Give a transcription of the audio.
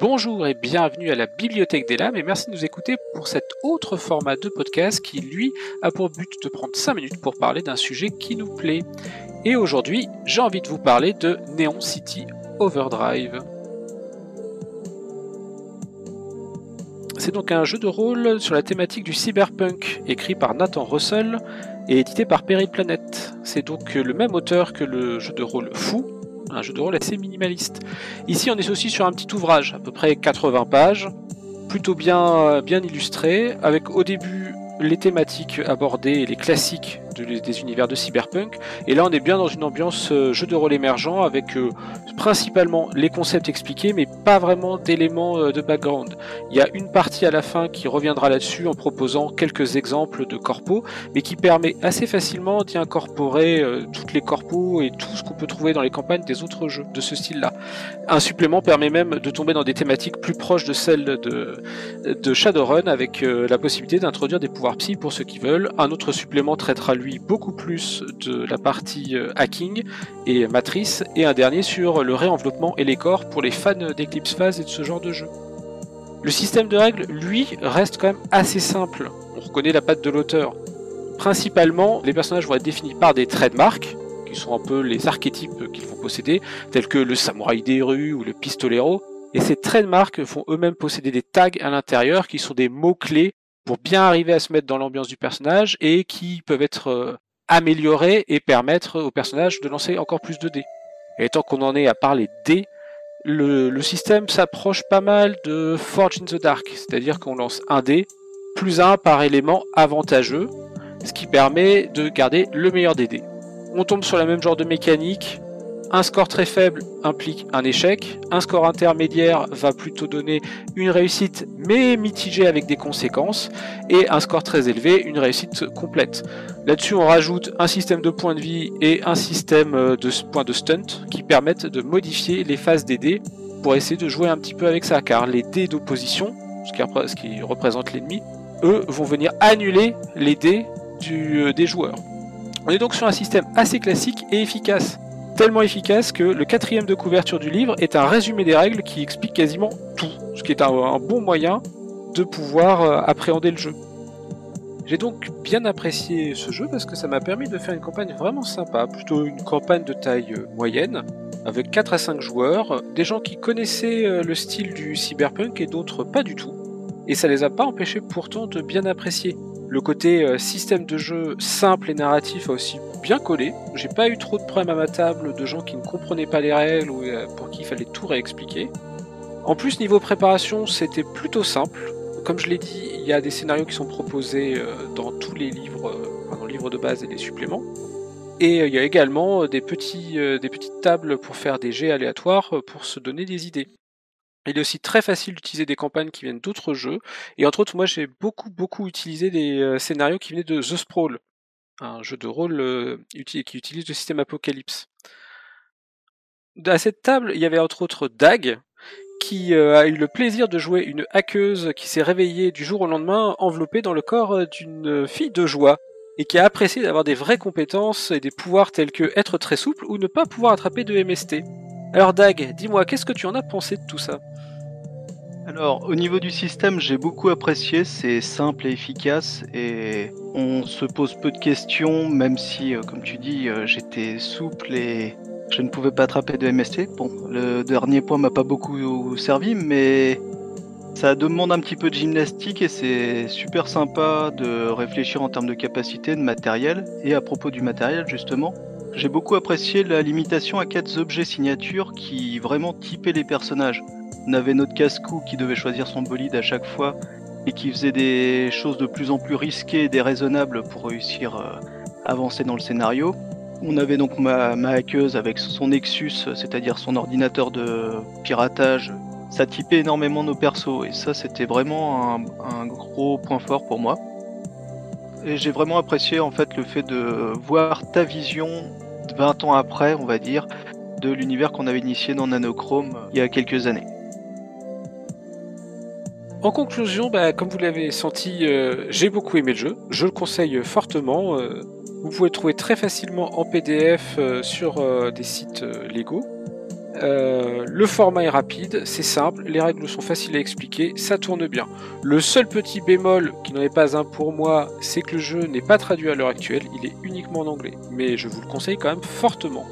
Bonjour et bienvenue à la Bibliothèque des Lames et merci de nous écouter pour cet autre format de podcast qui, lui, a pour but de prendre 5 minutes pour parler d'un sujet qui nous plaît. Et aujourd'hui, j'ai envie de vous parler de Neon City Overdrive. C'est donc un jeu de rôle sur la thématique du cyberpunk, écrit par Nathan Russell et édité par Planet. C'est donc le même auteur que le jeu de rôle Fou, un jeu de rôle assez minimaliste. Ici, on est aussi sur un petit ouvrage, à peu près 80 pages, plutôt bien, illustré, avec au début les thématiques abordées les classiques des univers de cyberpunk. Et là, on est bien dans une ambiance euh, jeu de rôle émergent avec euh, principalement les concepts expliqués, mais pas vraiment d'éléments euh, de background. Il y a une partie à la fin qui reviendra là-dessus en proposant quelques exemples de corpos, mais qui permet assez facilement d'y incorporer toutes les corpos et tout ce qu'on peut trouver dans les campagnes des autres jeux de ce style-là. Un supplément permet même de tomber dans des thématiques plus proches de celles de, de Shadowrun, avec la possibilité d'introduire des pouvoirs psy pour ceux qui veulent. Un autre supplément traitera lui beaucoup plus de la partie euh, hacking et matrice, et un dernier sur le réenveloppement et les corps pour les fans d'Eclipse Phase et de ce genre de jeu. Le système de règles, lui, reste quand même assez simple. On reconnaît la patte de l'auteur. Principalement, les personnages vont être définis par des trademarks, qui sont un peu les archétypes qu'ils vont posséder, tels que le samouraï des rues ou le pistolero. Et ces trademarks vont eux-mêmes posséder des tags à l'intérieur qui sont des mots-clés pour bien arriver à se mettre dans l'ambiance du personnage et qui peuvent être euh, améliorés et permettre au personnage de lancer encore plus de dés. Et tant qu'on en est à parler dés, le, système s'approche pas mal de Forge in the Dark, c'est-à-dire qu'on lance un dé plus un par élément avantageux, ce qui permet de garder le meilleur des dés. On tombe sur le même genre de mécanique, un score très faible implique un échec, un score intermédiaire va plutôt donner une réussite mais mitigée avec des conséquences, et un score très élevé, une réussite complète. Là-dessus on rajoute un système de points de vie et un système euh, de points de stunt qui permettent de modifier les phases des dés pour essayer de jouer un petit peu avec ça, car les dés d'opposition, ce qui représente l'ennemi, eux vont venir annuler les dés euh, des joueurs. On est donc sur un système assez classique et efficace tellement efficace que le quatrième de couverture du livre est un résumé des règles qui explique quasiment tout, ce qui est un, bon moyen de pouvoir euh, appréhender le jeu. J'ai donc bien apprécié ce jeu parce que ça m'a permis de faire une campagne vraiment sympa, plutôt une campagne de taille euh, moyenne, avec 4 à 5 joueurs, des gens qui connaissaient euh, le style du cyberpunk et d'autres pas du tout. Et ça les a pas empêchés pourtant de bien apprécier. Le côté système de jeu simple et narratif a aussi bien collé. J'ai pas eu trop de problèmes à ma table de gens qui ne comprenaient pas les règles ou euh, pour qui il fallait tout réexpliquer. En plus, niveau préparation, c'était plutôt simple. Comme je l'ai dit, il y a des scénarios qui sont proposés euh, dans tous les livres, euh, dans le livre de base et les suppléments. Et il y a également des, petits, des petites tables pour faire des jets aléatoires pour se donner des idées. Il est aussi très facile d'utiliser des campagnes qui viennent d'autres jeux. Et entre autres, moi j'ai beaucoup beaucoup utilisé des scénarios qui venaient de The Sprawl, un jeu de rôle euh, qui utilise le système Apocalypse. À cette table, il y avait entre autres Dag, qui euh, a eu le plaisir de jouer une hackeuse qui s'est réveillée du jour au lendemain enveloppée dans le corps euh, d'une fille de joie, et qui a apprécié d'avoir des vraies compétences et des pouvoirs tels que être très souple ou ne pas pouvoir attraper de MST. Alors Dag, dis-moi, qu'est-ce que tu en as pensé de tout ça alors, au niveau du système, j'ai beaucoup apprécié, c'est simple et efficace et on se pose peu de questions, même si, euh, comme tu dis, euh, j'étais souple et je ne pouvais pas attraper de MST. Bon, le dernier point m'a pas beaucoup servi, mais ça demande un petit peu de gymnastique et c'est super sympa de réfléchir en termes de capacité, de matériel. Et à propos du matériel, justement, j'ai beaucoup apprécié la limitation à quatre objets signatures qui vraiment typaient les personnages. On avait notre casse-cou qui devait choisir son bolide à chaque fois et qui faisait des choses de plus en plus risquées et déraisonnables pour réussir à avancer dans le scénario. On avait donc ma, hackeuse avec son Nexus, c'est-à-dire son ordinateur de piratage. Ça typait énormément nos persos et ça c'était vraiment un, un, gros point fort pour moi. Et j'ai vraiment apprécié en fait le fait de voir ta vision 20 ans après, on va dire, de l'univers qu'on avait initié dans Nanochrome il y a quelques années. En conclusion, bah, comme vous l'avez senti, euh, j'ai beaucoup aimé le jeu. Je le conseille fortement. Euh, vous pouvez le trouver très facilement en PDF euh, sur des sites légaux. Euh, le format est rapide, c'est simple, les règles sont faciles à expliquer, ça tourne bien. Le seul petit bémol, qui n'en est pas un pour moi, c'est que le jeu n'est pas traduit à l'heure actuelle, il est uniquement en anglais. Mais je vous le conseille quand même fortement.